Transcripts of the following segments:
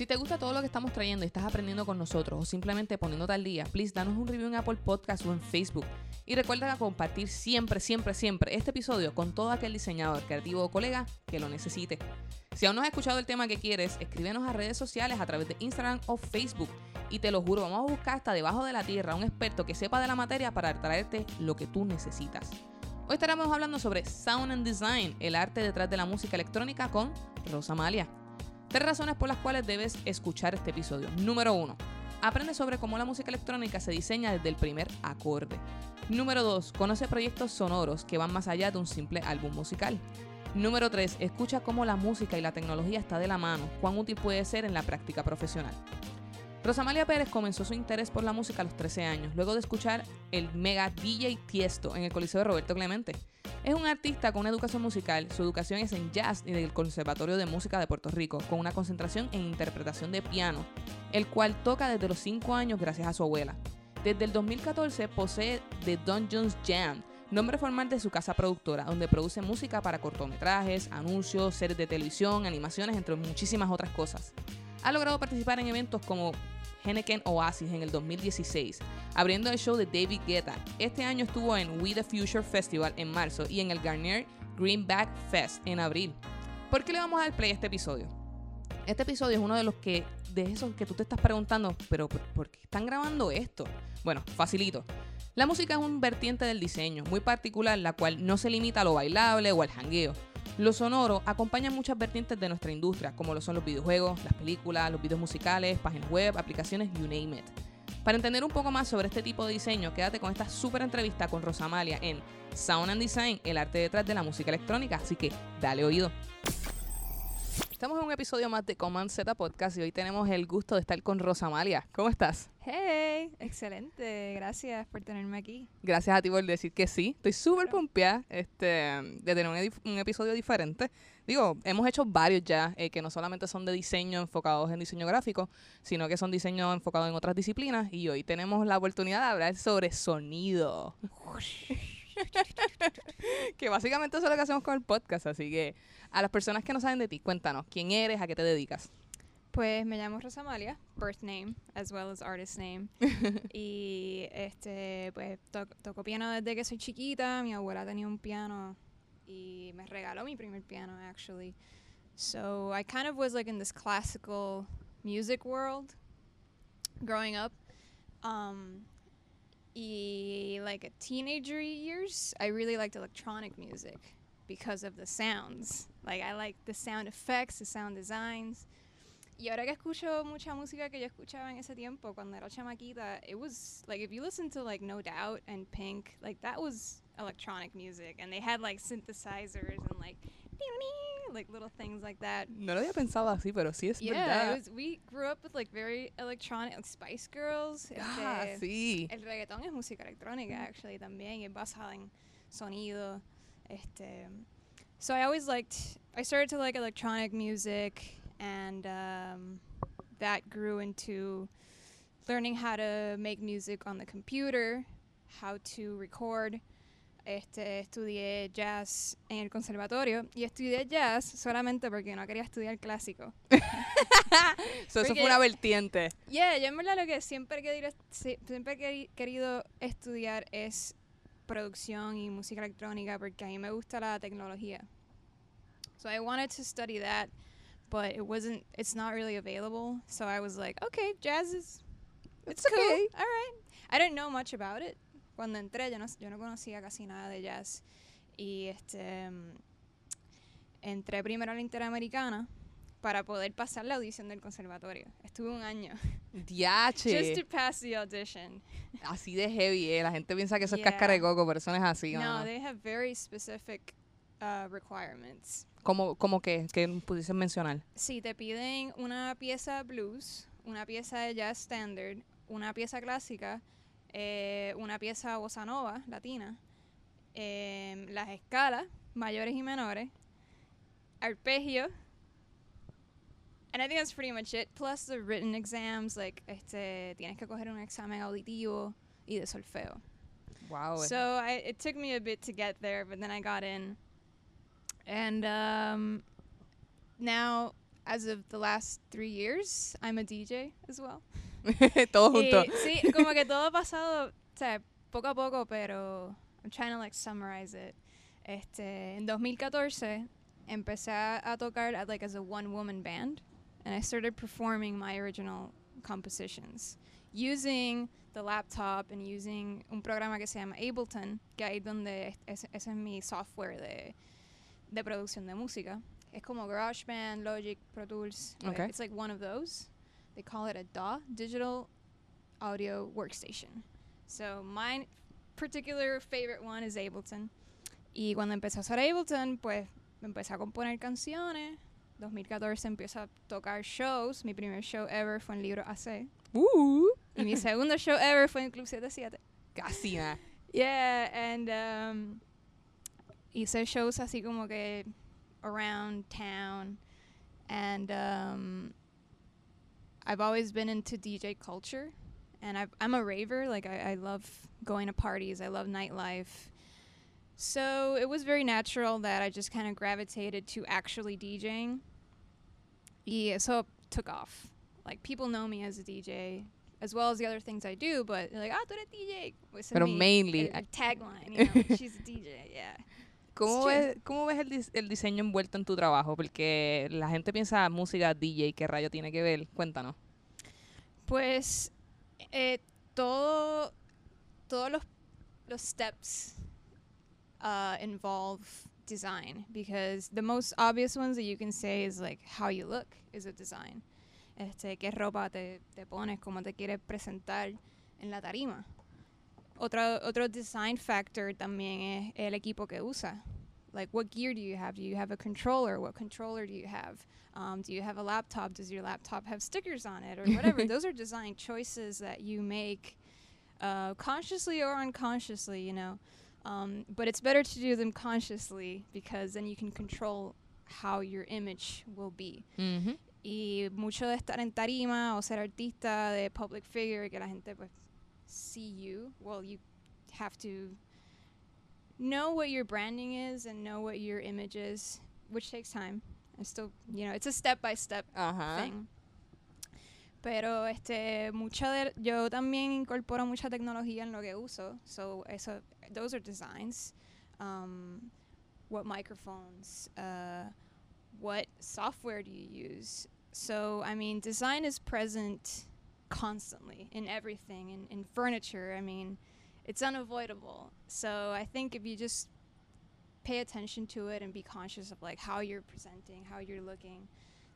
Si te gusta todo lo que estamos trayendo y estás aprendiendo con nosotros o simplemente poniéndote al día, please danos un review en Apple Podcast o en Facebook. Y recuerda compartir siempre, siempre, siempre este episodio con todo aquel diseñador, creativo o colega que lo necesite. Si aún no has escuchado el tema que quieres, escríbenos a redes sociales a través de Instagram o Facebook. Y te lo juro, vamos a buscar hasta debajo de la tierra un experto que sepa de la materia para traerte lo que tú necesitas. Hoy estaremos hablando sobre Sound and Design, el arte detrás de la música electrónica con Rosa Malia. Tres razones por las cuales debes escuchar este episodio. Número uno, aprende sobre cómo la música electrónica se diseña desde el primer acorde. Número 2. Conoce proyectos sonoros que van más allá de un simple álbum musical. Número 3. Escucha cómo la música y la tecnología está de la mano, cuán útil puede ser en la práctica profesional. Rosamalia Pérez comenzó su interés por la música a los 13 años, luego de escuchar el mega DJ Tiesto en el Coliseo de Roberto Clemente. Es un artista con una educación musical, su educación es en jazz y del Conservatorio de Música de Puerto Rico, con una concentración en interpretación de piano, el cual toca desde los 5 años gracias a su abuela. Desde el 2014 posee The Dungeons Jam, nombre formal de su casa productora, donde produce música para cortometrajes, anuncios, series de televisión, animaciones, entre muchísimas otras cosas. Ha logrado participar en eventos como Henneken Oasis en el 2016, abriendo el show de David Guetta. Este año estuvo en We the Future Festival en marzo y en el Garnier Greenback Fest en abril. ¿Por qué le vamos a dar play a este episodio? Este episodio es uno de los que, de esos que tú te estás preguntando, pero ¿por, qué están grabando esto? Bueno, facilito. La música es un vertiente del diseño muy particular, la cual no se limita a lo bailable o al jangueo. Lo sonoro acompaña muchas vertientes de nuestra industria, como lo son los videojuegos, las películas, los videos musicales, páginas web, aplicaciones, you name it. Para entender un poco más sobre este tipo de diseño, quédate con esta súper entrevista con Rosamalia en Sound and Design, el arte detrás de la música electrónica, así que dale oído. Estamos en un episodio más de Command Z Podcast y hoy tenemos el gusto de estar con Rosamalia. ¿Cómo estás? Hey, excelente. Gracias por tenerme aquí. Gracias a ti por decir que sí. Estoy súper pompeada este, de tener un, un episodio diferente. Digo, hemos hecho varios ya, eh, que no solamente son de diseño enfocados en diseño gráfico, sino que son diseños enfocados en otras disciplinas. Y hoy tenemos la oportunidad de hablar sobre sonido. que básicamente eso es lo que hacemos con el podcast. Así que a las personas que no saben de ti, cuéntanos, ¿quién eres? ¿A qué te dedicas? Pues me llamo Rosamalia, birth name as well as artist name. y este, pues to- toco piano desde que soy chiquita. Mi abuela tenía un piano y me regaló mi primer piano actually. So I kind of was like in this classical music world growing up. Um, like at teenager years, I really liked electronic music because of the sounds. Like I like the sound effects, the sound designs. Y ahora que escucho mucha música que yo escuchaba en ese tiempo cuando era chamaquita, it was like if you listen to like No Doubt and Pink, like that was electronic music and they had like synthesizers and like like little things like that. No lo había pensado así, pero sí es Yeah, verdad. was, we grew up with like very electronic, like Spice Girls. ah, este, sí. El reggaetón es música electrónica, actually, también, y es basada en sonido. Este, so I always liked, I started to like electronic music, and um, that grew into learning how to make music on the computer, how to record. Este, estudié jazz en el conservatorio y estudié jazz solamente porque no quería estudiar clásico. So, eso fue una vertiente. Yeah, yo en verdad lo que siempre he querido, si- siempre he queri- querido estudiar es producción y música electrónica porque a mí me gusta la tecnología. So I wanted to study that, but it wasn't, it's not really available. So I was like, okay, jazz is, it's, cool. okay. All right. I didn't know much about it. Cuando entré yo no, yo no conocía casi nada de jazz. Y este, entré primero a la Interamericana para poder pasar la audición del conservatorio. Estuve un año. Just Diache. to pass the audition. Así de heavy, eh. La gente piensa que eso es Yeah. cáscara de coco, pero eso no es así. no, mano. they have very specific uh, requirements. ¿Cómo, cómo que, que pudiesen mencionar? Si te piden una pieza blues, una pieza de jazz standard, una pieza clásica, eh, una pieza bossa nova latina, em, las escalas mayores y menores, arpegio. And I think that's pretty much it. Plus the written exams, like este, tienes que coger un examen auditivo y de solfeo. Wow. So I, it took me a bit to get there, but then I got in. And um, now, as of the last three years, I'm a DJ as well. Todo junto. Y, sí, como que todo ha pasado, o sea, poco a poco, pero I'm trying to like summarize it. Este, en 2014 empecé a, tocar at, like as a one woman band and I started performing my original compositions using the laptop and using un programa que se llama Ableton, que ahí donde es, ese es mi software de, de producción de música. Es como GarageBand, Logic, Pro Tools. Okay. It's like one of those. They call it a DAW, Digital Audio Workstation. So my particular favorite one is Ableton. Y cuando empecé a usar Ableton, pues me empecé a componer canciones. 2014 empiezo a tocar shows. Mi primer show ever fue en Libro AC. Uh, Y mi segundo show ever fue en Club 77. casi nada. Yeah, and um, hice shows así como que around town. And um, I've always been into DJ culture. And I've, I'm a raver. Like, I, I love going to parties, I love nightlife. So it was very natural that I just kind of gravitated to actually DJing. Y eso took off. Like, people know me as a DJ. As well as the other things I do, but they're like, ah, tú eres DJ. Ese es Pero mi- mainly- el- el tagline, you know, she's a DJ, yeah. ¿Cómo ves, ¿Cómo ves el, el diseño envuelto en tu trabajo? Porque la gente piensa música DJ, ¿qué rayo tiene que ver? Cuéntanos. Pues eh, todo, todos los, los steps uh, involve design because the most obvious ones that you can say is like how you look is a design. Este, qué ropa te, te pones, cómo te quieres presentar en la tarima. Otro, otro design factor también es el equipo que usa. Like, what gear do you have? Do you have a controller? What controller do you have? Um, do you have a laptop? Does your laptop have stickers on it or whatever? Those are design choices that you make uh, consciously or unconsciously, you know. Um, but it's better to do them consciously because then you can control how your image will be. Ujú. Y mucho de estar en tarima o ser artista de public figure, que la gente pues see you, well, you have to know what your branding is and know what your image is, which takes time. And still, you know, it's a step by step Ajá. thing. Pero este mucha de yo también incorporo mucha tecnología en lo que uso. So eso those are designs. Um, what microphones, uh, what software do you use? So I mean design is present constantly in everything in, in furniture. I mean it's unavoidable. So I think if you just pay attention to it and be conscious of like how you're presenting, how you're looking,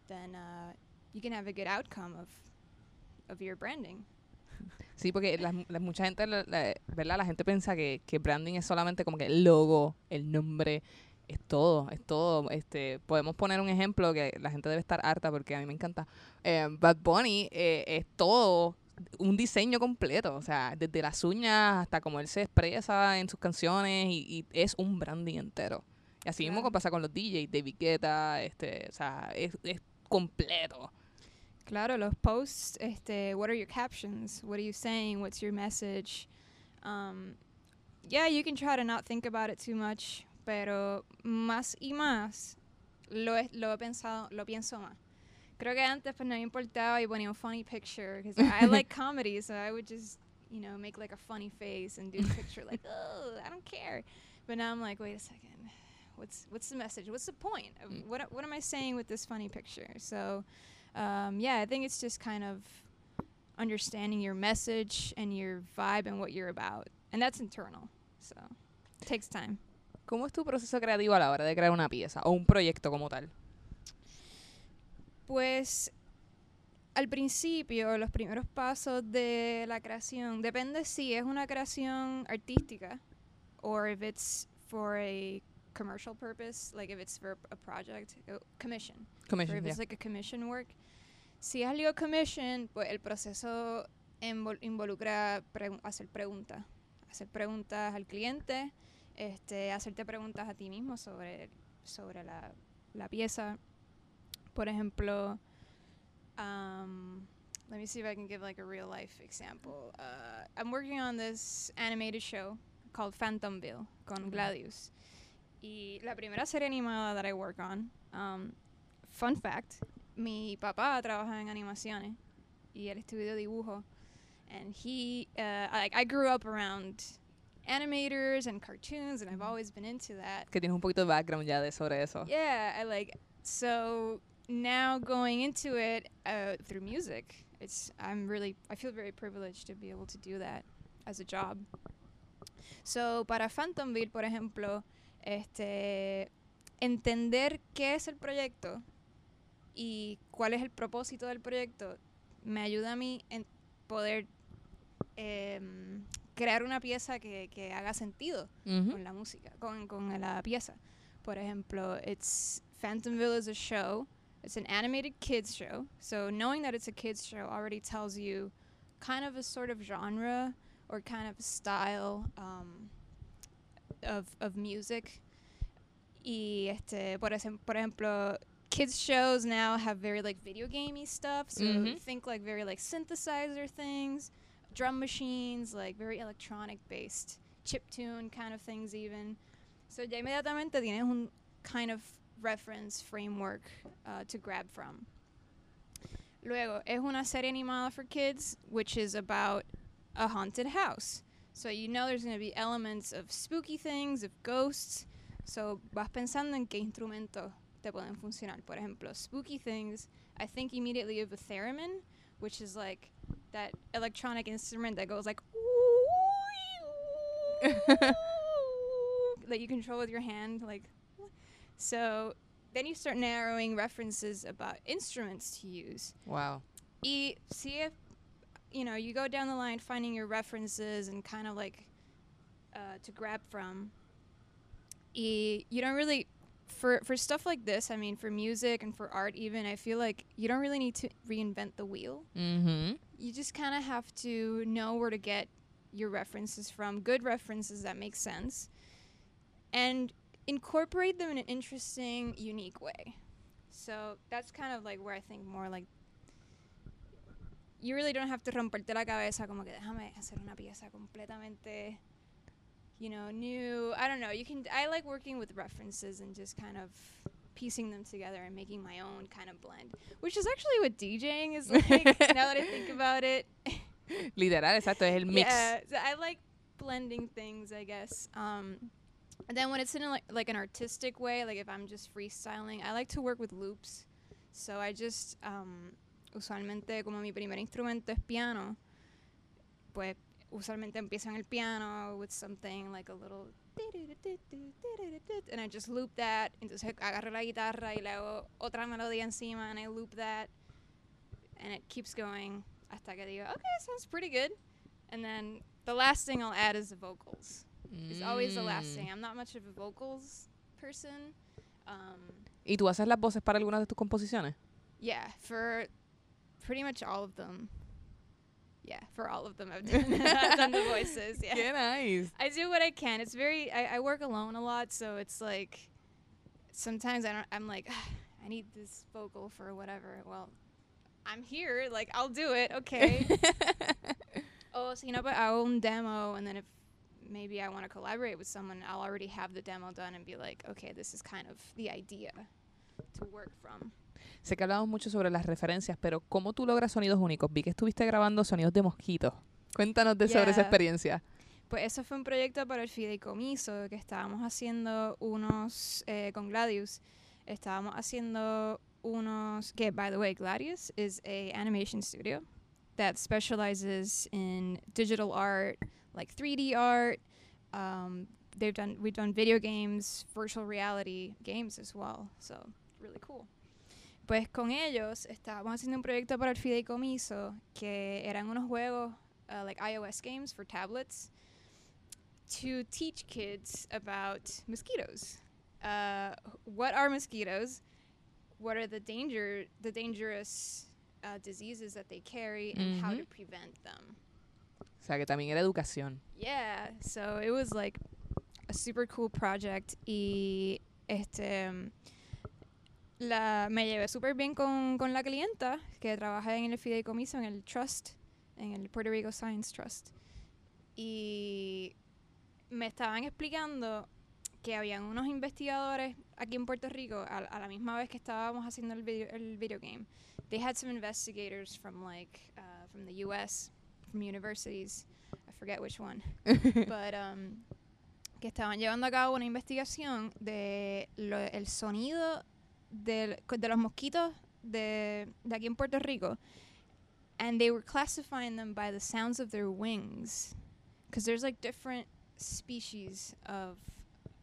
then uh, you can have a good outcome of of your branding. Sí, porque la, la- mucha gente, la- ¿verdad? La gente piensa que, que branding es solamente como que el logo, el nombre, es todo, es todo. Este, podemos poner un ejemplo que la gente debe estar harta porque a mí me encanta. Eh, Bad Bunny eh, es todo un diseño completo, o sea, desde las uñas hasta cómo él se expresa en sus canciones y, y es un branding entero. Y así mismo Claro. pasa con los DJs, David Guetta, este, o sea, es, es completo. Claro, los posts, este, what are your captions? What are you saying? What's your message? Um, yeah, you can try to not think about it too much, pero más y más lo he, lo he pensado, lo pienso más. Creo que antes pues no me importaba y ponía un funny picture because I like comedy, so I would just, you know, make like a funny face and do a picture like, oh, I don't care. But now I'm like, wait a second, what's what's the message? What's the point? Mm. What what am I saying with this funny picture? So um, yeah, I think it's just kind of understanding your message and your vibe and what you're about, and that's internal. So it takes time. ¿Cómo es tu proceso creativo a la hora de crear una pieza o un proyecto como tal? Pues al principio, los primeros pasos de la creación, depende si es una creación artística or if it's for a commercial purpose, like if it's for a project, uh, commission. or Commission, if yeah. it's like a commission work. Si es algo commission, pues el proceso invol- involucra hacer preguntas. Hacer preguntas al cliente, este, hacerte preguntas a ti mismo sobre, sobre la, la pieza. Por ejemplo, um, let me see if I can give like a real life example. Uh, I'm working on this animated show called Phantomville con Gladius. Y la primera serie animada that I work on, um, fun fact, mi papá trabaja en animaciones y él estudió dibujo. And he, uh, like, I grew up around animators and cartoons, and I've always been into that. Que tienes un poquito de background ya de sobre eso. Yeah, I like so now going into it uh, through music. It's I'm really I feel very privileged to be able to do that as a job. So para Phantomville, por ejemplo, este entender qué es el proyecto y cuál es el propósito del proyecto me ayuda a mí en poder em, crear una pieza que, que haga sentido Ujú. con la música, con, con la pieza. Por ejemplo, it's Phantomville is a show. It's an animated kids show. So knowing that it's a kids show already tells you kind of a sort of genre or kind of style um, of, of music. Y este, por, ejem- por ejemplo, kids shows now have very like video gamey stuff. So Mhm. think like very like synthesizer things, drum machines, like very electronic based, chip tune kind of things even. So ya inmediatamente tienes un kind of reference framework uh, to grab from. Luego, es una serie animada for kids, which is about a haunted house. So you know there's going to be elements of spooky things, of ghosts. So vas pensando en qué instrumento te pueden funcionar. Por ejemplo, spooky things, I think immediately of a theremin, which is like that electronic instrument that goes like that you control with your hand like so then you start narrowing references about instruments to use Wow. y see if you know you go down the line finding your references and kind of like uh, to grab from e you don't really for for stuff like this i mean for music and for art even i feel like you don't really need to reinvent the wheel Ujú. you just kind of have to know where to get your references from, good references that make sense, and incorporate them in an interesting, unique way. So that's kind of like where I think more like you really don't have to romperte la cabeza como que déjame hacer una pieza completamente you know new i don't know you can i like working with references and just kind of piecing them together and making my own kind of blend which is actually what djing is like now that i think about it Literal, exacto, es el mix. yeah so i like blending things i guess um and then when it's in a, like, like an artistic way like if i'm just freestyling i like to work with loops so i just um usualmente como mi primer instrumento es piano pues usualmente empiezo en el piano with something like a little and I just loop that entonces agarro la guitarra y le hago otra melodía encima and I loop that and it keeps going hasta que digo okay sounds pretty good and then the last thing I'll add is the vocals it's always the last Mm. thing I'm not much of a vocals person um, ¿Y tú haces las voces para algunas de tus composiciones? Yeah, for pretty much all of them. Yeah, for all of them I've done, I've done the voices. Yeah. Nice. I do what I can. It's very I, I work alone a lot, so it's like sometimes I don't I'm like I need this vocal for whatever. Well, I'm here, like I'll do it, okay. oh, so you know, but hago un demo and then if maybe I want to collaborate with someone, I'll already have the demo done and be like, okay, this is kind of the idea to work from. Sé que hablamos mucho sobre las referencias, pero ¿cómo tú logras sonidos únicos? Vi que estuviste grabando sonidos de mosquitos. Cuéntanos de sobre esa Yeah. experiencia. Pues eso fue un proyecto para el fideicomiso que estábamos haciendo unos eh, con Gladius. Estábamos haciendo unos que, by the way, Gladius is a animation studio that specializes in digital art, like 3D art. Um, they've done we've done video games, virtual reality games as well. So really cool. Pues con ellos estábamos haciendo un proyecto para el fideicomiso que eran unos juegos uh, like iOS games for tablets to teach kids about mosquitoes. Uh, what are mosquitoes? What are the danger, the dangerous uh, diseases that they carry, and how to Mhm. prevent them? O sea, que también era educación. Yeah, so it was like a super cool project. Y este, um, la, me llevé súper bien con, con la clienta que trabaja en el fideicomiso, en el trust, en el Puerto Rico Science Trust. Y me estaban explicando que habían unos investigadores aquí en Puerto Rico a, a la misma vez que estábamos haciendo el video, el video game. They had some investigators from like uh, from the U.S. from universities. I forget which one, but um, que estaban llevando a cabo una investigación de lo- el sonido de los mosquitos de, de aquí en Puerto Rico, and they were classifying them by the sounds of their wings, because there's like different species of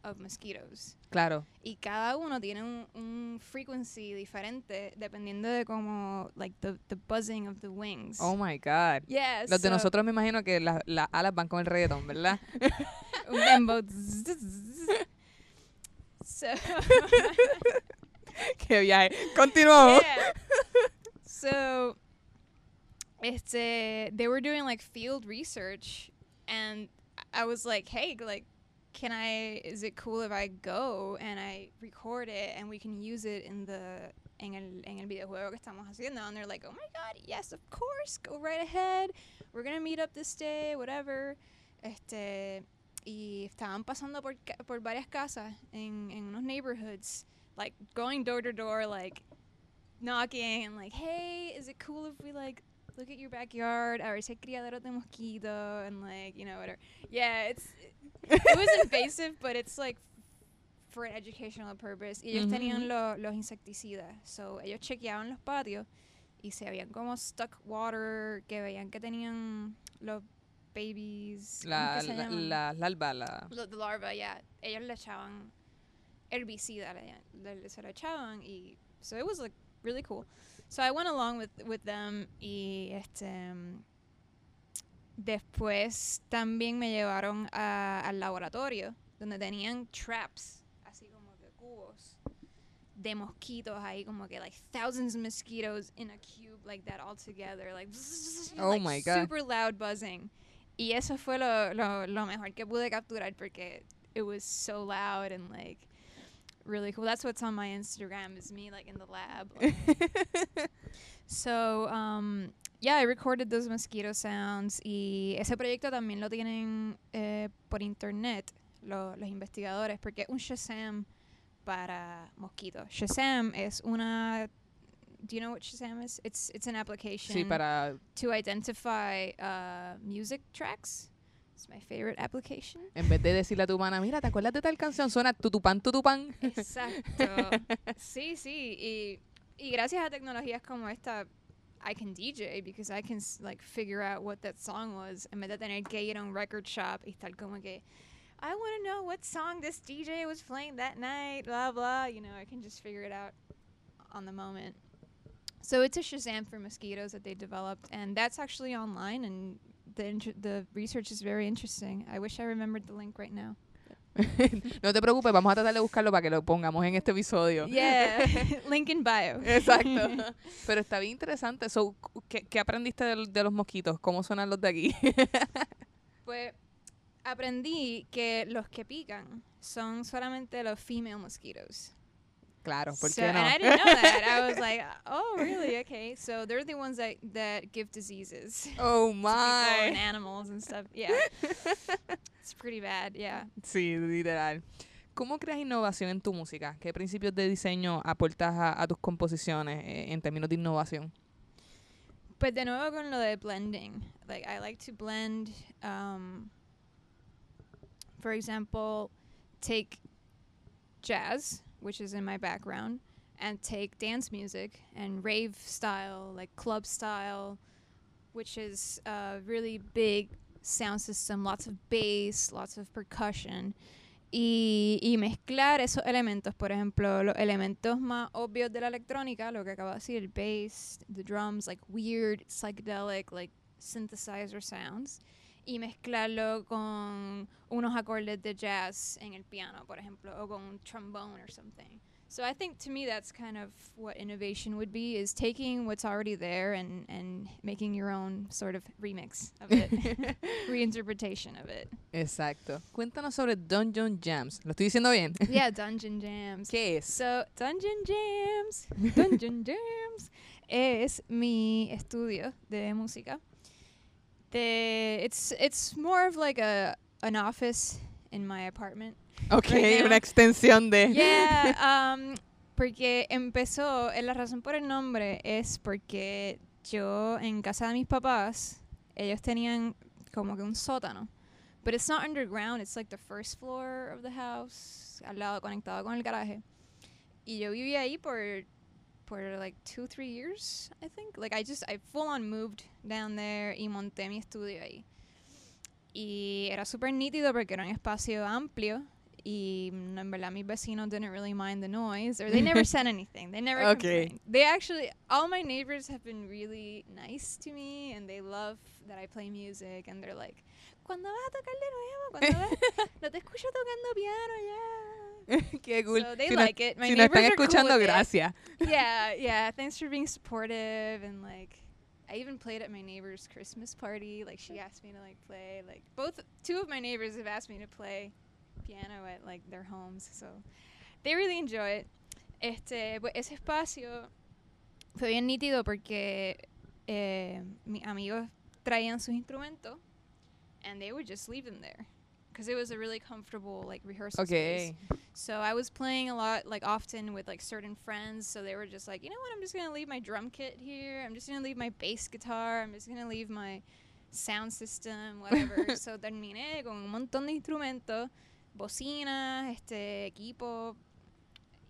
of mosquitoes Claro. y cada uno tiene un, un frequency diferente dependiendo de cómo like the, the buzzing of the wings. Oh my God. yeah, Los de so- nosotros me imagino que las las alas van con el reggaetón, ¿verdad? un dembow. so Qué viaje. Continuamos. So, este, they were doing like field research, and I was like, hey, like, can I? Is it cool if I go and I record it and we can use it in the en el en el videojuego que estamos haciendo? And they're like, oh my god, yes, of course, go right ahead. We're gonna meet up this day, whatever. Este. Y estaban pasando por, por varias casas en, en unos neighborhoods, like going door to door, like knocking and like, hey, is it cool if we like look at your backyard? Si hay criaderos de mosquito and like, you know, whatever. Yeah, it's it was invasive, but it's like for an educational purpose. Ellos Ujú, tenían mm-hmm. lo- los insecticidas, so ellos chequeaban los patios y se veían como stuck water, que veían que tenían los babies. ¿cómo La, se la, la larva, la... The larva, yeah. Ellos le echaban herbicida, le, se lo echaban y so it was like really cool. So I went along with with them y este después también me llevaron a- al laboratorio donde tenían traps, así como que cubos de mosquitos ahí como que like thousands of mosquitoes in a cube like that all together like Oh like, my God. super loud buzzing y eso fue lo, lo, lo mejor que pude capturar porque it was so loud and like really cool that's what's on my instagram is me like in the lab like, So, um, yeah, I recorded those mosquito sounds y ese proyecto también lo tienen eh, por internet lo- los investigadores porque un Shazam para mosquitos. Shazam es una Do you know what Shazam is? It's it's an application Sí, para... to identify uh, music tracks. It's my favorite application. En vez de decirle a tu mana, mira, ¿te acuerdas de tal canción? Suena tutupán, tutupán. Exacto. sí, sí. Y, y gracias a tecnologías como esta, I can DJ because I can like figure out what that song was en vez de tener que ir a un record shop y estar como que I want to know what song this DJ was playing that night, blah blah. You know, I can just figure it out on the moment. So it's a Shazam for mosquitoes that they developed, and that's actually online, and the inter- the research is very interesting. I wish I remembered the link right now. no te preocupes, vamos a tratar de buscarlo para que lo pongamos en este episodio. Yeah, link in bio. Exacto. Pero está bien interesante. So, ¿qué, qué aprendiste de, de los mosquitos? ¿Cómo suenan los de aquí? Pues aprendí que los que pican son solamente los female mosquitoes. Claro, ¿por So- no? And I didn't know that. I was like, oh, really? Okay. So they're the ones that, that give diseases oh and my. animals and stuff. Yeah. it's pretty bad. Yeah. Sí, literal. ¿Cómo creas innovación en tu música? ¿Qué principios de diseño aportas a, a tus composiciones eh, en términos de innovación? But de nuevo con lo de blending. Like I like to blend um for example, take jazz, which is in my background, and take dance music and rave style, like club style, which is a really big sound system, lots of bass, lots of percussion. Y, y mezclar esos elementos, por ejemplo, los elementos más obvios de la electrónica, lo que acabo de decir, el bass, the drums, like weird, psychedelic, like synthesizer sounds, y mezclarlo con unos acordes de jazz en el piano, por ejemplo, o con un trombone or something. So I think to me that's kind of what innovation would be is taking what's already there and and making your own sort of remix of it, reinterpretation of it. Exacto. Cuéntanos sobre Dungeon Jams. ¿Lo estoy diciendo bien? Yeah, Dungeon Jams. ¿Qué es? So, Dungeon Jams, Dungeon Jams es mi estudio de música. De, it's it's more of like a an office in my apartment. Ok, right now- una extensión de... Yeah, um, porque empezó, eh, la razón por el nombre es porque yo en casa de mis papás, ellos tenían como que un sótano. But it's not underground, it's like the first floor of the house, al lado conectado con el garaje. Y yo vivía ahí por por like two, three years, I think. Like I just, I full on moved down there y monté mi estudio ahí. Y era súper nítido porque era un espacio amplio y mm, en verdad mis vecinos didn't really mind the noise or they never said anything. They never Okay. complained. They actually, all my neighbors have been really nice to me and they love that I play music and they're like, ¿cuándo vas a tocar de nuevo? ¿Cuándo vas? No te escucho tocando piano ya. Qué cool. So they si no- like it. My si nos están cool escuchando, gracias. yeah, yeah. Thanks for being supportive and like I even played at my neighbor's Christmas party. Like she asked me to like play. Like both two of my neighbors have asked me to play piano at like their homes. So they really enjoy it. Este, pues ese espacio fue bien nítido porque eh, mis amigos traían sus instrumentos and they would just leave them there because it was a really comfortable like rehearsal space. Ok. So I was playing a lot, like often with like certain friends. So they were just like, you know what? I'm just gonna leave my drum kit here. I'm just gonna leave my bass guitar. I'm just gonna leave my sound system, whatever. so terminé con un montón de instrumentos, bocinas, este equipo.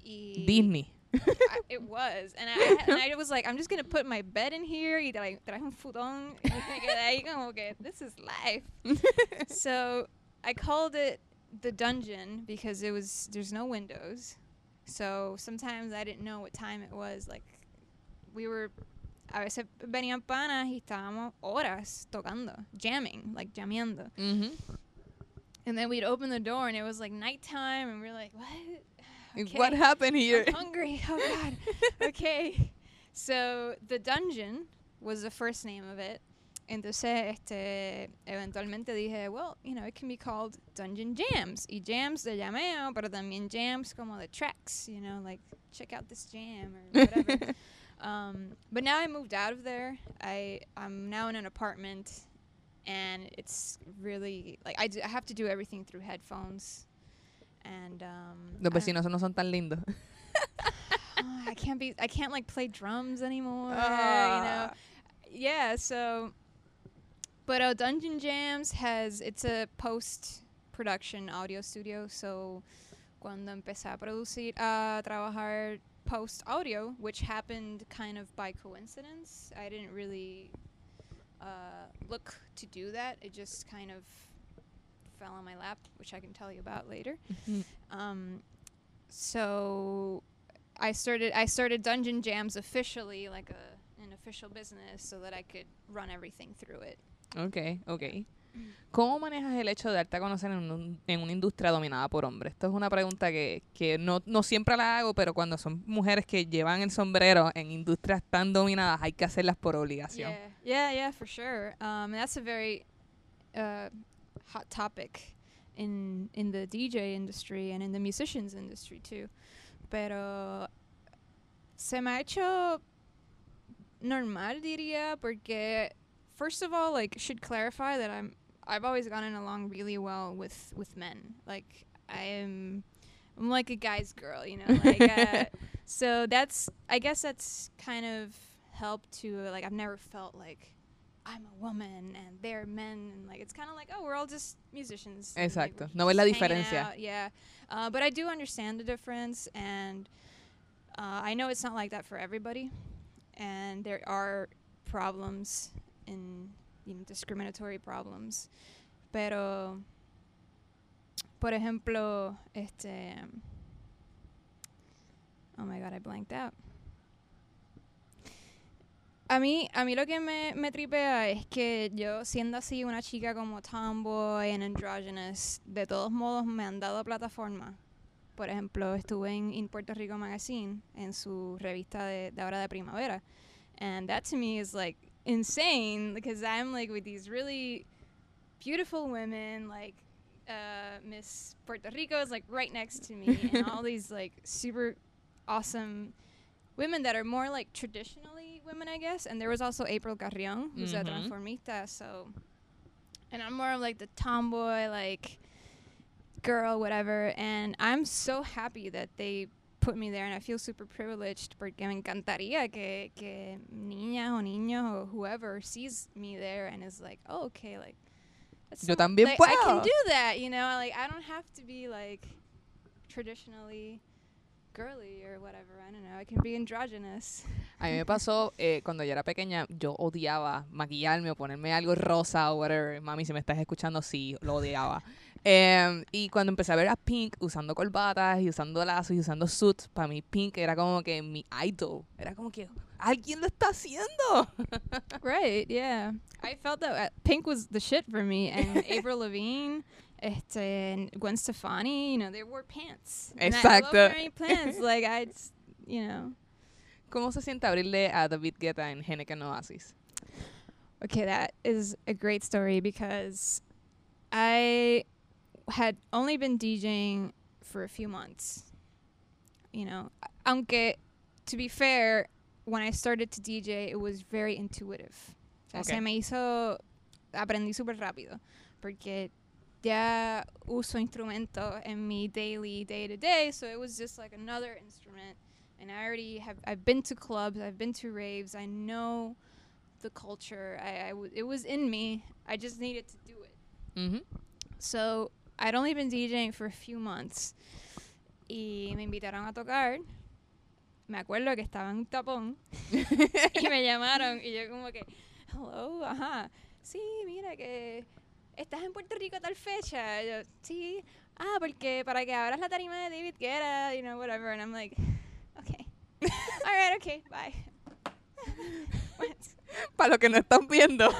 Y Disney. I, it was, and I, and I was like, I'm just gonna put my bed in here y tra- traje un futón. y me quedé ahí como que this is life. so I called it the dungeon because it was there's no windows. So sometimes I didn't know what time it was. Like we were a veces venían panas y estábamos horas tocando, jamming, like jameando. Ujú. Mm-hmm. And then we'd open the door and it was like nighttime and we are like, what? Okay. What happened here? I'm hungry. Oh God. okay. So the dungeon was the first name of it. Entonces, este, eventualmente dije, well, you know, it can be called Dungeon Jams. Y jams de llameo, pero también jams como the tracks, you know, like check out this jam or whatever. um, but now I moved out of there. I I'm now in an apartment, and it's really like I, do, I have to do everything through headphones. And um, Los vecinos no son tan lindos. Ah, I can't be I can't like play drums anymore, you know. Ah. Yeah, so but uh, Dungeon Jams has it's a post production audio studio, so cuando empecé a producir a trabajar post audio, which happened kind of by coincidence. I didn't really uh, look to do that. It just kind of fell on my lap, which I can tell you about later. Um, so I started I started Dungeon Jams officially, like a an official business, so that I could run everything through it. Ok, ok. ¿Cómo manejas el hecho de darte a conocer en, un- en una industria dominada por hombres? Esto es una pregunta que, que no, no siempre la hago, pero cuando son mujeres que llevan el sombrero en industrias tan dominadas, hay que hacerlas por obligación. Yeah, yeah, yeah, for sure. Um, that's a very uh, hot topic in in the DJ industry and in the musicians industry too. Pero se me ha hecho normal, diría, porque first of all, like, should clarify that I'm I've always gotten along really well with with men. Like, I am. I'm like a guy's girl, you know. Like, uh, so that's I guess that's kind of helped to like I've never felt like I'm a woman and they're men and like it's kind of like oh we're all just musicians. and, like, Exacto. No ves la diferencia. out, Yeah, uh, but I do understand the difference and uh, I know it's not like that for everybody, and there are problems in you know discriminatory problems, pero por ejemplo este Oh my god, I blanked out. A mí, a mí lo que me, me tripea es que yo, siendo así una chica como tomboy and androgynous, de todos modos me han dado plataforma por ejemplo, estuve en In Puerto Rico Magazine, en su revista de, de ahora de primavera. And that to me is like insane because I'm like with these really beautiful women, like uh, Miss Puerto Rico is like right next to me, and all these like super awesome women that are more like traditionally women, I guess. And there was also April Carrion, who's a Mhm. transformista. So, and I'm more of like the tomboy, like girl, whatever. And I'm so happy that they put me there, and I feel super privileged porque me encantaría que, que niñas o niños or whoever sees me there and is like, oh, okay, like. that's Yo some- también like, I can do that, you know. Like I don't have to be like traditionally girly or whatever. I don't know. I can be androgynous. A mí me pasó eh, cuando yo era pequeña, yo odiaba maquillarme o ponerme algo rosa o whatever. Mami, si me estás escuchando, sí, lo odiaba. Em, y cuando empecé a ver a Pink usando corbatas y usando lazos y usando suits, para mí Pink era como que mi idol. Era como que alguien lo está haciendo. right? Yeah. I felt that uh, Pink was the shit for me, and Avril Lavigne. Este, and Gwen Stefani, you know, they wore pants. And I love wearing pants. like I, just, you know, ¿Cómo se siente abrirle a David Guetta en Heineken Oasis? Okay, that is a great story because I had only been DJing for a few months. You know, aunque to be fair, when I started to DJ, it was very intuitive. O sea, Okay. se me hizo aprendí súper rápido porque ya uso instrumentos en mi daily day to day, so it was just like another instrument. And I already have I've been to clubs, I've been to raves, I know the culture. I, I w- it was in me. I just needed to do it. Ujú. So I'd only been DJing for a few months. Y me invitaron a tocar. Me acuerdo que estaba en un tapón. y me llamaron. Y yo como que, hello, ajá. Sí, mira que estás en Puerto Rico a tal fecha. Yo, sí. Ah, porque para que abras la tarima de David Guetta, you know, whatever. And I'm like, okay. All right, okay, bye. Para los que no están viendo,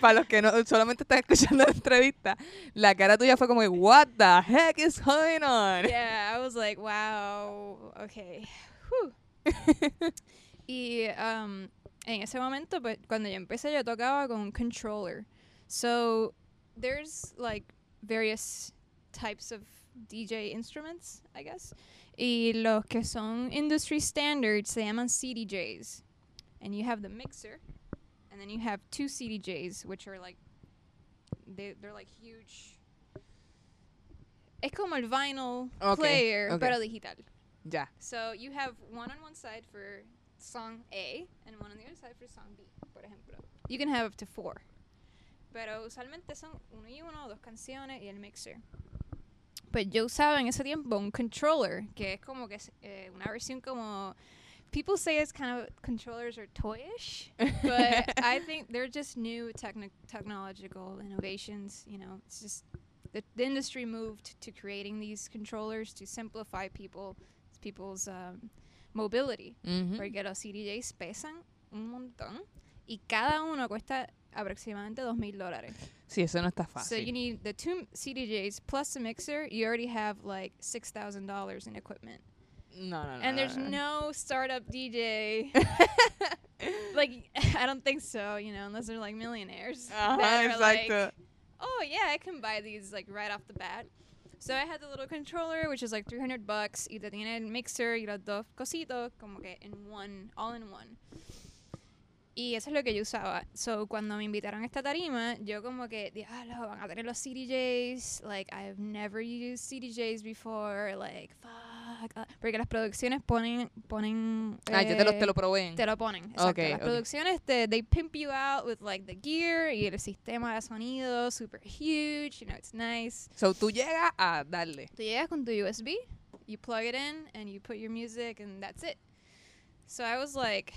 para los que no solamente están escuchando la entrevista, la cara tuya fue como, que, what the heck is going on? yeah, I was like, wow, okay. Y um, en ese momento, pues, cuando yo empecé, yo tocaba con un controller. So, there's like various types of DJ instruments, I guess. Y los que son industry standards se llaman CDJs. And you have the mixer, and then you have two CDJs, which are like, they, they're like huge. Es como el vinyl Okay, player, okay. pero digital. Ya. So you have one on one side for song A and one on the other side for song B, por ejemplo. You can have up to four. Pero usualmente son uno y uno, dos canciones y el mixer. Pues yo usaba en ese tiempo un controller, que es como que es, eh, una versión como... People say it's kind of controllers are toyish, but I think they're just new techni- technological innovations. You know, it's just the, the industry moved to creating these controllers to simplify people people's um, mobility. Ujú. Porque los CDJs pesan un montón y cada uno cuesta aproximadamente dos mil dólares. Sí, eso no está So you need the two CDJs plus the mixer. You already have like six thousand dollars in equipment, No, no, no. and there's no. no startup DJ. like I don't think so. You know, unless they're like millionaires. Ajá, that are like, oh yeah, I can buy these like right off the bat. So I had the little controller, which is like 300 bucks, y te tiene el mixer y los dos cositos, como que in one, all in one. Y eso es lo que yo usaba. So cuando me invitaron a esta tarima, yo como que, diablo, van a tener los CDJs. Like, I've never used CDJs before. Like, fuck. ah, Porque las producciones ponen, ponen. Ah, ya te lo, eh, te lo proveen. te lo ponen. Exacto. Ok, Las ok. producciones te they pimp you out with like the gear y el sistema de sonido super huge, you know, it's nice. So, tú llegas a darle. Tú llegas con tu USB, you plug it in and you put your music and that's it. So I was like,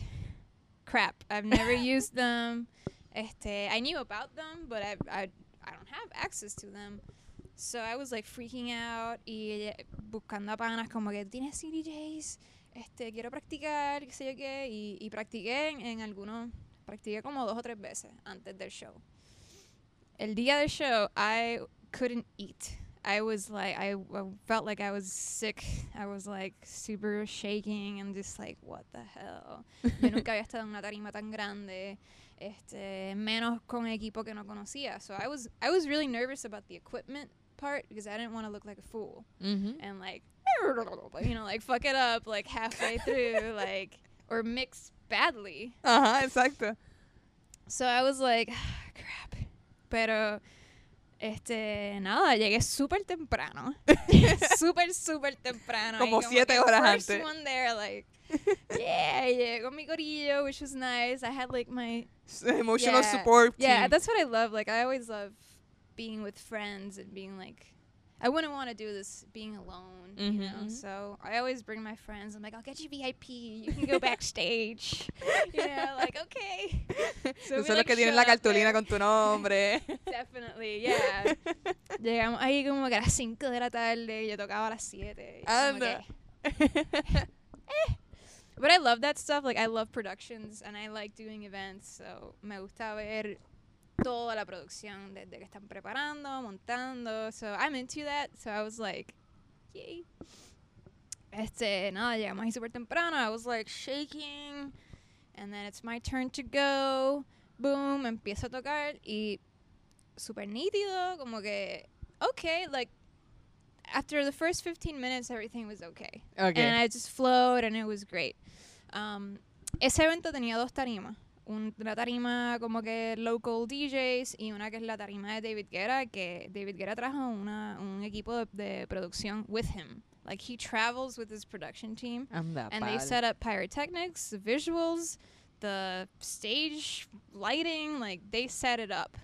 crap, I've never used them. Este, I knew about them, but I I I don't have access to them. So I was like freaking out y eh, buscando a panas como que tienes CDJs, este, quiero practicar, qué sé yo qué, y, practiqué en, en algunos, practiqué como dos o tres veces antes del show. El día del show, I couldn't eat. I was like, I, I felt like I was sick. I was like super shaking and just like, what the hell. Yo nunca había estado en una tarima tan grande, este, menos con equipo que no conocía. So I was, I was really nervous about the equipment part because I didn't want to look like a fool Ujú. and like, you know, like fuck it up like halfway through, like, or mix badly. Ajá, exacto. So I was like, crap. Pero, este, nada, llegué súper temprano. súper, súper temprano. Como Y siete horas first antes. one there, like, yeah, llegué con mi corillo, which was nice. I had like my, Emotional Yeah. support yeah, team. that's what I love. Like, I always love being with friends and being like, I wouldn't want to do this being alone, you know. Mhm. So I always bring my friends. I'm like, I'll get you VIP. You can go backstage. you know, like okay. So son los like, que tienen la cartulina con tu nombre. Definitely, yeah. Llegamos ahí como que a las 5 de la tarde yo tocaba a las 7. Anda. But I love that stuff. Like, I love productions and I like doing events. So, me gusta ver toda la producción desde que están preparando, montando. So, I'm into that. So, I was like, yay. Este, nada, llegamos ahí súper temprano. I was like shaking. And then it's my turn to go. Boom, empiezo a tocar y súper nítido, como que, okay, like, after the first 15 minutes, everything was okay. Okay. And I just flowed and it was great. Um, ese evento tenía dos tarimas. Un- Una tarima como que local DJs y una que es la tarima de David Guerra, que David Guerra trajo una, un equipo de, de producción with him. Like he travels with his production team Anda, and they pal. set up pyrotechnics, the visuals, the stage lighting, like they set it up.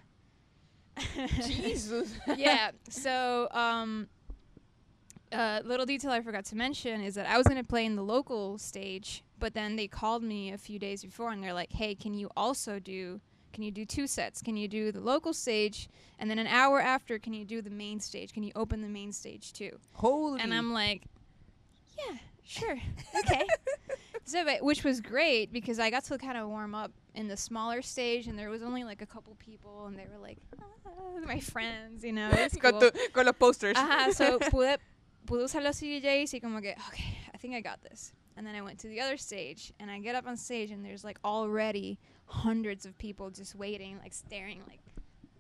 Jesus. yeah. So, um, uh, little detail I forgot to mention is that I was going to play in the local stage, but then they called me a few days before and they're like, "Hey, can you also do? Can you do two sets? Can you do the local stage, and then an hour after, can you do the main stage? Can you open the main stage too?" Holy. And I'm like, "Yeah, sure, okay." so, but, which was great because I got to kind of warm up in the smaller stage, and there was only like a couple people, and they were like, ah, my friends, you know. Was con, cool. tu- con los posters. Ajá, so pude, pude usar los CDJs y como que, okay, I think I got this. And then I went to the other stage, and I get up on stage, and there's like already hundreds of people just waiting, like staring, like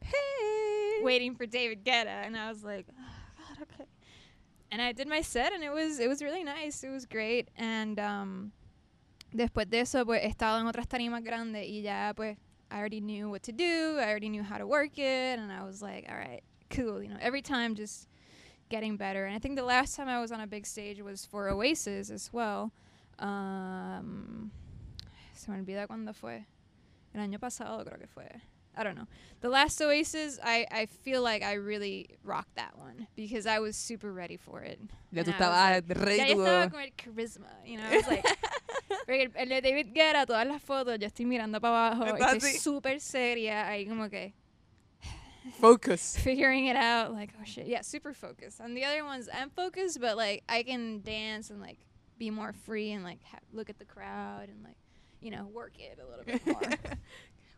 hey. waiting for David Guetta, and I was like, oh, God, okay. And I did my set, and it was it was really nice. It was great. And um, después de eso, pues he estado en otras tarimas grandes y ya, pues I already knew what to do. I already knew how to work it, and I was like, all right, cool. You know, every time just getting better. And I think the last time I was on a big stage was for Oasis as well. Um, se me olvida cuándo fue. El año pasado creo que fue. I don't know. The last Oasis, I, I feel like I really rocked that one because I was super ready for it. Ya tú estabas like- ready ya yo estaba con el charisma, you know, I was like, el, el David Guetta, todas las fotos, yo estoy mirando para abajo, estoy súper seria, ahí como que Focus. figuring it out, like, oh shit, yeah, super focused. On the other ones, I'm focused, but like, I can dance and like be more free and like ha- look at the crowd and like, you know, work it a little bit more.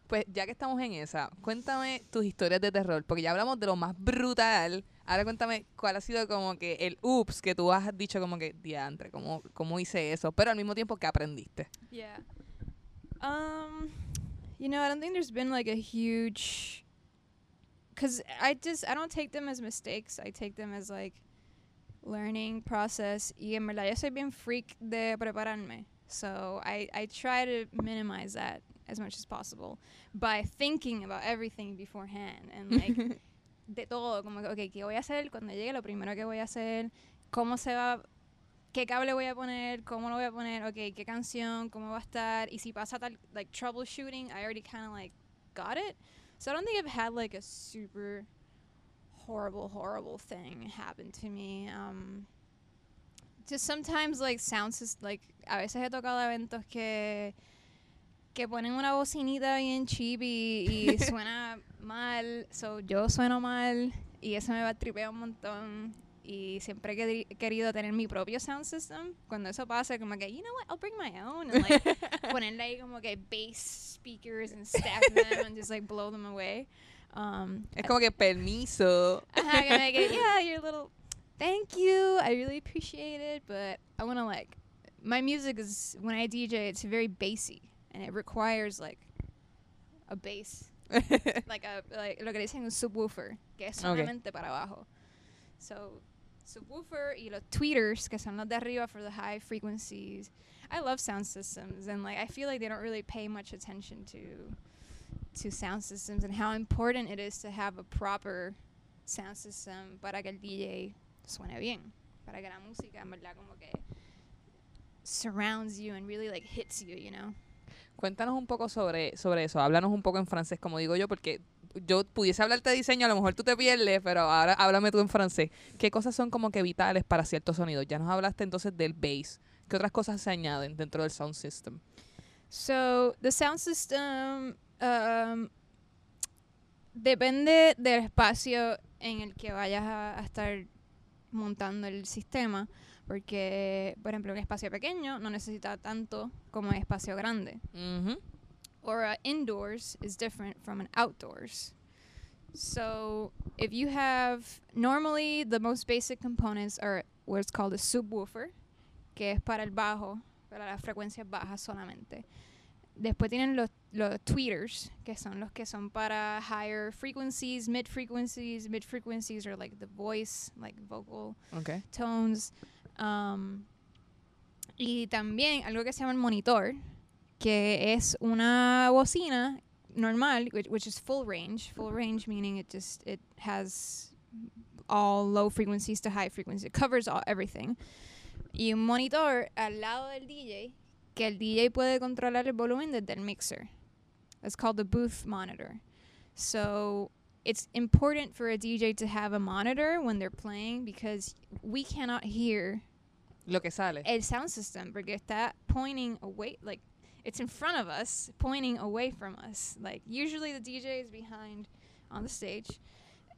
Pues ya que estamos en esa, cuéntame tus historias de terror, porque ya hablamos de lo más brutal. Ahora cuéntame cuál ha sido como que el ups que tú has dicho como que diantre, cómo, cómo hice eso, pero al mismo tiempo que aprendiste. Yeah. Um, you know, I don't think there's been like a huge, cause I just I don't take them as mistakes. I take them as like learning process. Y en verdad yo soy bien freak de prepararme. So I I try to minimize that as much as possible by thinking about everything beforehand and like de todo, como que, ok, ¿qué voy a hacer cuando llegue? Lo primero que voy a hacer, cómo se va, qué cable voy a poner, cómo lo voy a poner, ok, qué canción, cómo va a estar, y si pasa tal, like, troubleshooting, I already kind of, like, got it. So I don't think I've had, like, a super horrible, horrible thing happen to me. Um, just sometimes, like, sounds, is, like, a veces he tocado eventos que que ponen una bocinita bien chippy y suena mal, so yo sueno mal y eso me va a tripear un montón y siempre he queri- querido tener mi propio sound system. Cuando eso pasa, como que, you know what, I'll bring my own and like ponerle ahí como que bass speakers and stack them and just like blow them away. Um, Es como que permiso. Ajá, que me get, yeah, your little thank you. I really appreciate it, but I want to like my music is when I DJ, it's very bassy and it requires like a bass, like a like lo que dicen un subwoofer, que es Okay. solamente para abajo. So subwoofer y los tweeters, que son los de arriba for the high frequencies. I love sound systems and like I feel like they don't really pay much attention to to sound systems and how important it is to have a proper sound system para que el DJ suene bien, para que la música en verdad como que surrounds you and really like hits you, you know. Cuéntanos un poco sobre, sobre eso. Háblanos un poco en francés, como digo yo, porque yo pudiese hablarte de diseño, a lo mejor tú te pierdes, pero ahora háblame tú en francés. ¿Qué cosas son como que vitales para ciertos sonidos? Ya nos hablaste entonces del bass. ¿Qué otras cosas se añaden dentro del sound system? So the sound system um, depende del espacio en el que vayas a, a estar montando el sistema, porque por ejemplo un espacio pequeño no necesita tanto como un espacio grande. Ujú. or uh, indoors is different from an outdoors. So if you have normally the most basic components are what's called a subwoofer, que es para el bajo, para las frecuencias bajas solamente. Después tienen los, los tweeters, que son los que son para higher frequencies, mid frequencies. Mid frequencies are like the voice, like vocal tones. Um, y también algo que se llama el monitor, que es una bocina normal, which, which is full range. Full range meaning it just it has all low frequencies to high frequencies. It covers all, everything. Y un monitor al lado del DJ, que el DJ puede controlar el volumen desde el mixer. It's called the booth monitor. So it's important for a DJ to have a monitor when they're playing because we cannot hear Lo que sale. el sound system porque está pointing away like it's in front of us pointing away from us. Like usually the DJ is behind on the stage.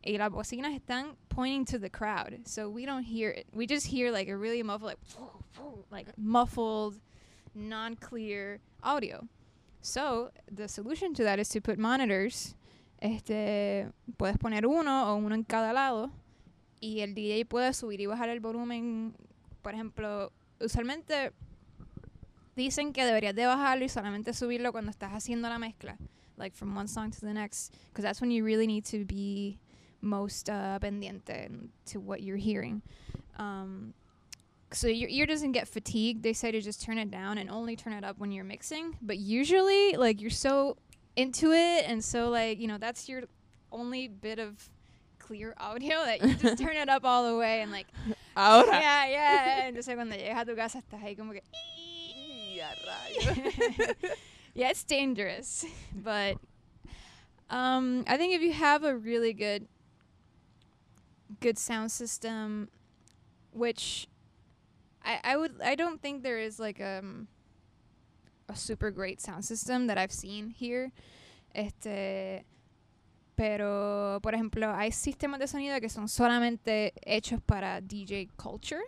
Y las bocinas están pointing to the crowd. So we don't hear it. We just hear like a really muffled like, like muffled non-clear audio. So the solution to that is to put monitors este puedes poner uno o uno en cada lado y el DJ puede subir y bajar el volumen por ejemplo, usualmente dicen que deberías de bajarlo y solamente subirlo cuando estás haciendo la mezcla, like from one song to the next, because that's when you really need to be most uh, pendiente to what you're hearing. Um, so your ear doesn't get fatigued. They say to just turn it down and only turn it up when you're mixing. But usually, like you're so into it, and so like you know that's your only bit of clear audio that you just turn it up all the way and like Ahora. yeah, yeah. Entonces cuando llegas a tu casa estás ahí como que Y a rayos. yeah, it's dangerous, but um, I think if you have a really good good sound system, which I I would I don't think there is like um a super great sound system that I've seen here. Este pero por ejemplo, hay sistemas de sonido que son solamente hechos para DJ culture.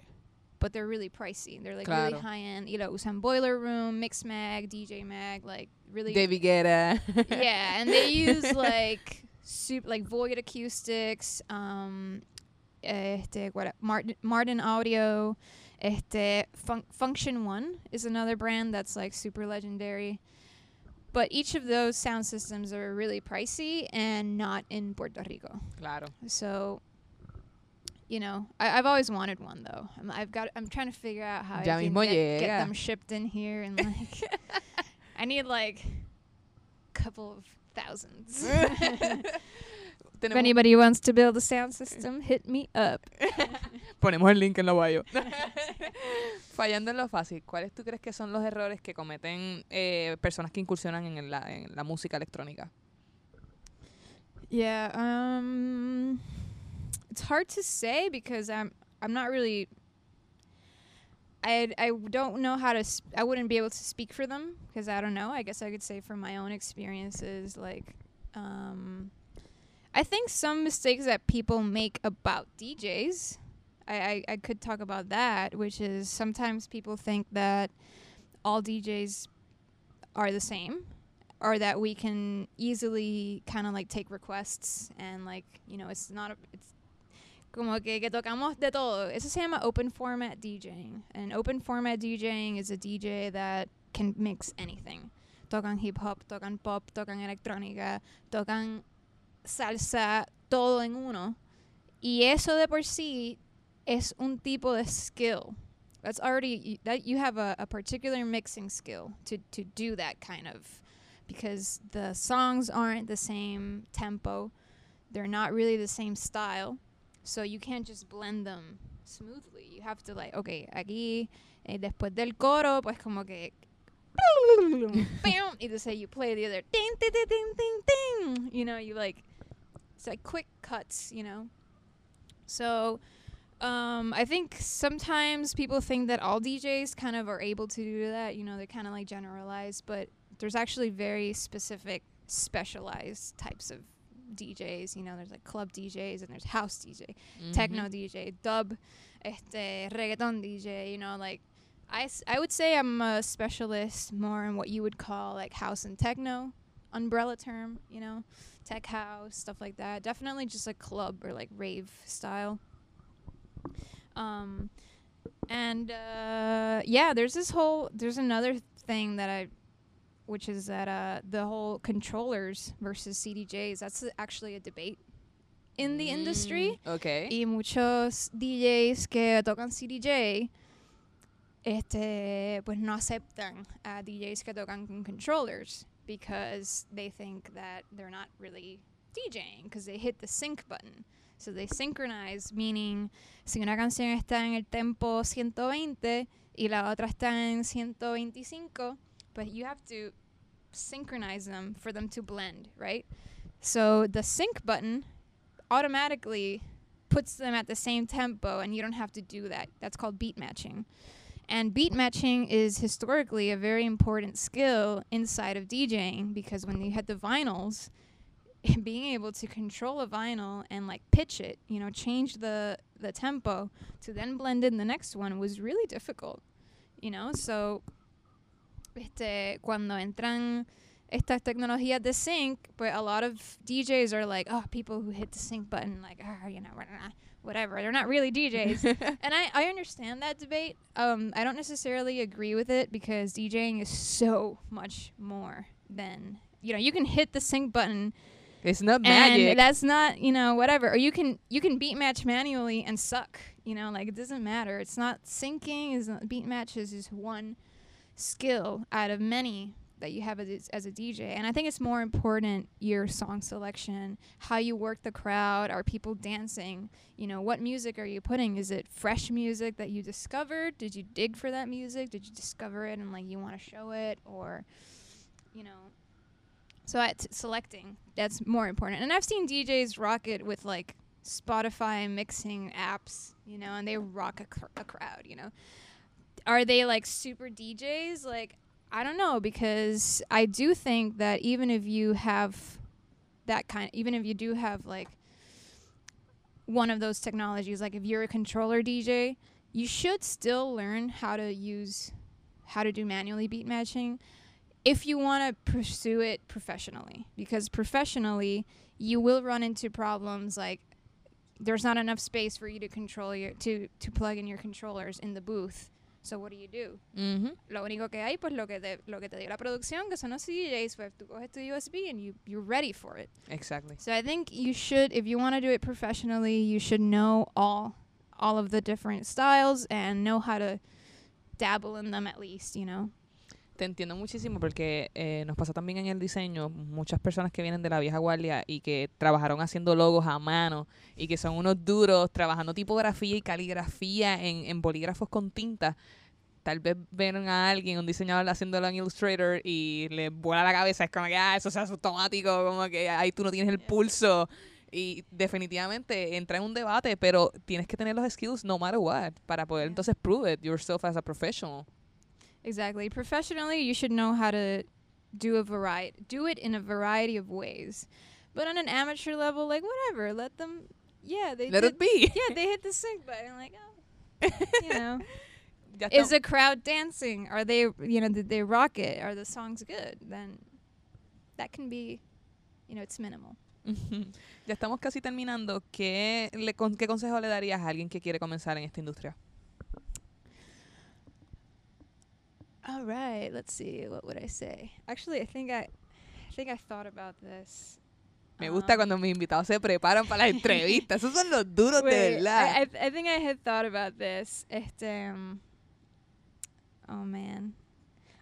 But they're really pricey. They're like really high end. You know, usan Boiler Room, Mix Mag, DJ Mag, like really David Guetta. yeah, and they use like super like void acoustics, um, este, what, Martin, Martin Audio, este, Fun- Funktion-One is another brand that's like super legendary. But each of those sound systems are really pricey and not in Puerto Rico. Claro. So, you know, I, I've always wanted one though. I'm, I've got. I'm trying to figure out how Ya I can get, get them shipped in here and like. I need like a couple of thousands. if anybody wants to build a sound system, hit me up. Ponemos el link en la bio. Fallando en lo fácil, ¿cuáles tú crees que son los errores que cometen eh, personas que incursionan en la, en la música electrónica? Yeah, um, it's hard to say because I'm I'm not really. I I don't know how to. Sp- I wouldn't be able to speak for them because I don't know. I guess I could say from my own experiences, like, um, I think some mistakes that people make about DJs. I, I, I could talk about that, which is sometimes people think that all DJs are the same or that we can easily kind of like take requests and like you know it's not a, it's como que, que tocamos de todo. Eso se llama open format DJing. And open format DJing is a DJ that can mix anything. Tocan hip hop, tocan pop, tocan electrónica, tocan salsa, todo en uno. Y eso de por sí es un tipo de skill. That's already that you have a, a particular mixing skill to to do that kind of because the songs aren't the same tempo. They're not really the same style. So you can't just blend them smoothly. You have to like, okay, aquí eh, después del coro, pues como que y to say you play the other ding ding ding ding ding. You know, you like it's like quick cuts, you know. So um, I think sometimes people think that all DJs kind of are able to do that. You know, they kind of like generalize, but there's actually very specific, specialized types of DJs. You know, there's like club DJs and there's house DJ, techno DJ, dub, este, reggaeton DJ. You know, like I, s- I would say I'm a specialist more in what you would call like house and techno umbrella term. You know, tech house stuff like that. Definitely just a club or like rave style. Um, and uh, yeah, there's this whole there's another thing that I, which is that uh, the whole controllers versus CDJs. That's actually a debate in the industry. Mm, Okay. Y muchos DJs que tocan CDJ, este, pues no aceptan a DJs que tocan con controllers because they think that they're not really DJing because they hit the sync button. So they synchronize, meaning si una canción está en el tempo 120 y la otra está en 125, but you have to synchronize them for them to blend, right? So the sync button automatically puts them at the same tempo and you don't have to do that. That's called beat matching. And beat matching is historically a very important skill inside of DJing because when you had the vinyls, being able to control a vinyl and like pitch it, you know, change the the tempo to then blend in the next one was really difficult. You know, so este cuando entran estas tecnologías de sync, but a lot of DJs are like, oh, people who hit the sync button, like, ah, you know, whatever. They're not really DJs. and I, I understand that debate. Um, I don't necessarily agree with it because DJing is so much more than, you know, you can hit the sync button It's not magic. and that's not, you know, whatever. Or you can you can beat match manually and suck. You know, like it doesn't matter. It's not syncing. Is not, beat matches is one skill out of many that you have as, as a DJ. And I think it's more important your song selection, how you work the crowd, are people dancing? You know, what music are you putting? Is it fresh music that you discovered? Did you dig for that music? Did you discover it and like you want to show it or you know, so at selecting, that's more important. And I've seen DJs rock it with like Spotify mixing apps, you know, and they rock a, cr- a crowd, you know. Are they like super DJs? Like, I don't know because I do think that even if you have that kind, even if you do have like one of those technologies, like if you're a controller DJ, you should still learn how to use how to do manually beat matching if you want to pursue it professionally. Because professionally you will run into problems like there's not enough space for you to control your to to plug in your controllers in the booth so what do you do Mm -hmm. lo único que hay pues lo que te, lo que te dio la producción que son los DJs pues tú coges tu USB and you you're ready for it Exactly. so I think you should if you want to do it professionally you should know all all of the different styles and know how to dabble in them at least you know Te entiendo muchísimo porque eh, nos pasa también en el diseño muchas personas que vienen de la vieja guardia y que trabajaron haciendo logos a mano y que son unos duros trabajando tipografía y caligrafía en, en bolígrafos con tinta. Tal vez ven a alguien, un diseñador haciéndolo en Illustrator y le vuela la cabeza. Es como que, ah, eso se hace automático, como que ahí tú no tienes el pulso. Y definitivamente entra en un debate, pero tienes que tener los skills no matter what para poder entonces prove it yourself as a professional. Exactly. Professionally, you should know how to do a variety, do it in a variety of ways. But on an amateur level, like whatever, let them. Yeah, they Let did, it be. Yeah, they hit the sync button. Like, oh, you know, is the crowd dancing? Are they, you know, did they rock it? Are the songs good? Then that can be, you know, it's minimal. ya estamos casi terminando. ¿Qué, le, con, ¿Qué consejo le darías a alguien que quiere comenzar en esta industria? All right, let's see. What would I say? Actually, I think I, I think I thought about this. Me gusta Um, cuando mis invitados se preparan para las entrevistas. Esos son los duros de Wait, verdad. I, I, I think I had thought about this. Este, um, oh man.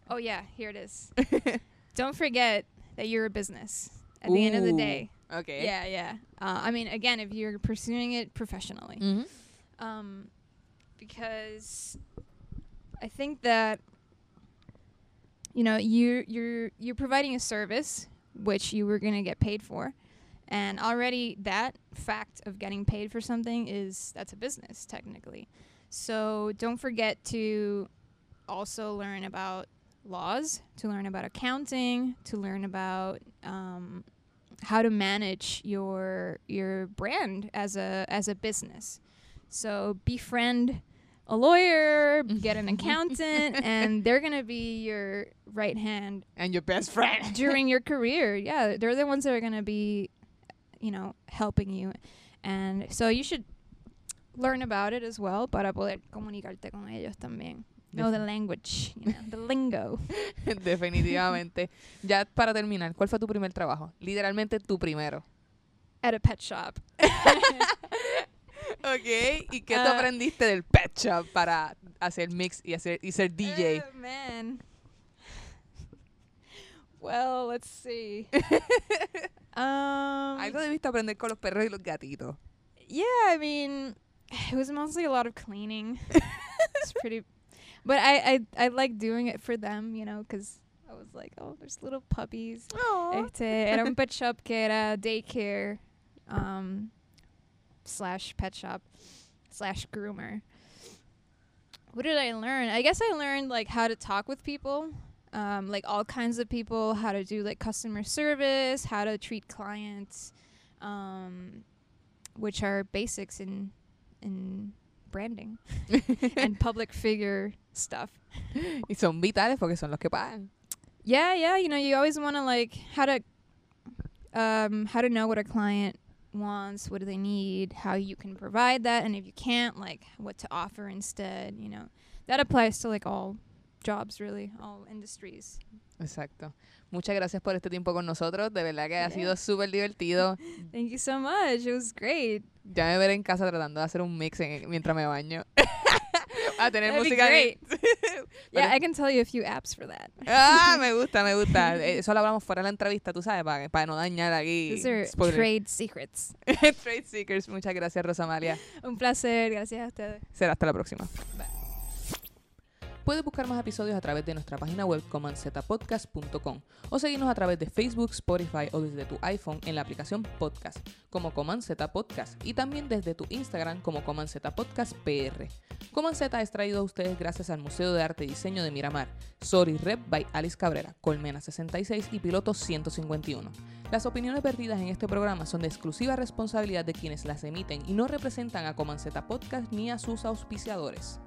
Oh yeah, here it is. Don't forget that you're a business at the end of the day. okay. Yeah, yeah. Uh, I mean, again, if you're pursuing it professionally, Ujú. um, because I think that you know you you're you're providing a service which you were gonna get paid for, and already that fact of getting paid for something is that's a business technically. So don't forget to also learn about laws, to learn about accounting, to learn about um, how to manage your your brand as a as a business. So befriend a lawyer, get an accountant, and they're gonna be your right hand And your best friend. during your career. Yeah, they're the ones that are gonna be, you know, helping you, and so you should learn about it as well para poder comunicarte con ellos también. Know the language, you know, the lingo. Definitivamente. ya para terminar, ¿cuál fue tu primer trabajo? Literalmente tu primero. At a pet shop. Ok. ¿Y qué tú Ah. aprendiste del pet shop para hacer mix y, hacer, y ser DJ? Oh, man. Well, let's see. um, Algo debiste aprender con los perros y los gatitos. yeah, I mean, it was mostly a lot of cleaning. it's pretty, but I, I I like doing it for them, you know, because I was like, oh, there's little puppies. Este, era un pet shop que era daycare, um, slash pet shop, slash groomer. What did I learn? I guess I learned like how to talk with people, um, like all kinds of people, how to do like customer service, how to treat clients, um, which are basics in in branding and public figure stuff. Y son vitales porque son los que pagan. Yeah, yeah. You know, you always want to like how to um how to know what a client wants, what do they need, how you can provide that, and if you can't, like what to offer instead. You know, that applies to like all jobs, really, all industries. Exacto. Muchas gracias por este tiempo con nosotros. De verdad que ha sido súper divertido. Thank you so much. It was great. Ya me veré en casa tratando de hacer un mix en- mientras me baño. a tener That'd be música. great. Yeah, I can tell you a few apps for that. Ah, me gusta, me gusta. Eh, Eso lo hablamos fuera de la entrevista, tú sabes, para, para no dañar aquí. These are spoiler. trade secrets. Trade Seekers. Muchas gracias, Rosamalia. Un placer. Gracias a ustedes. Será hasta la próxima. Puedes buscar más episodios a través de nuestra página web comanzetapodcast.com o seguirnos a través de Facebook, Spotify o desde tu iPhone en la aplicación Podcast como Coman Podcast y también desde tu Instagram como Coman Podcast PR. Coman es traído a ustedes gracias al Museo de Arte y Diseño de Miramar, Sorry Rep by Alice Cabrera, Colmena 66 y Piloto 151. Las opiniones vertidas en este programa son de exclusiva responsabilidad de quienes las emiten y no representan a Coman Podcast ni a sus auspiciadores.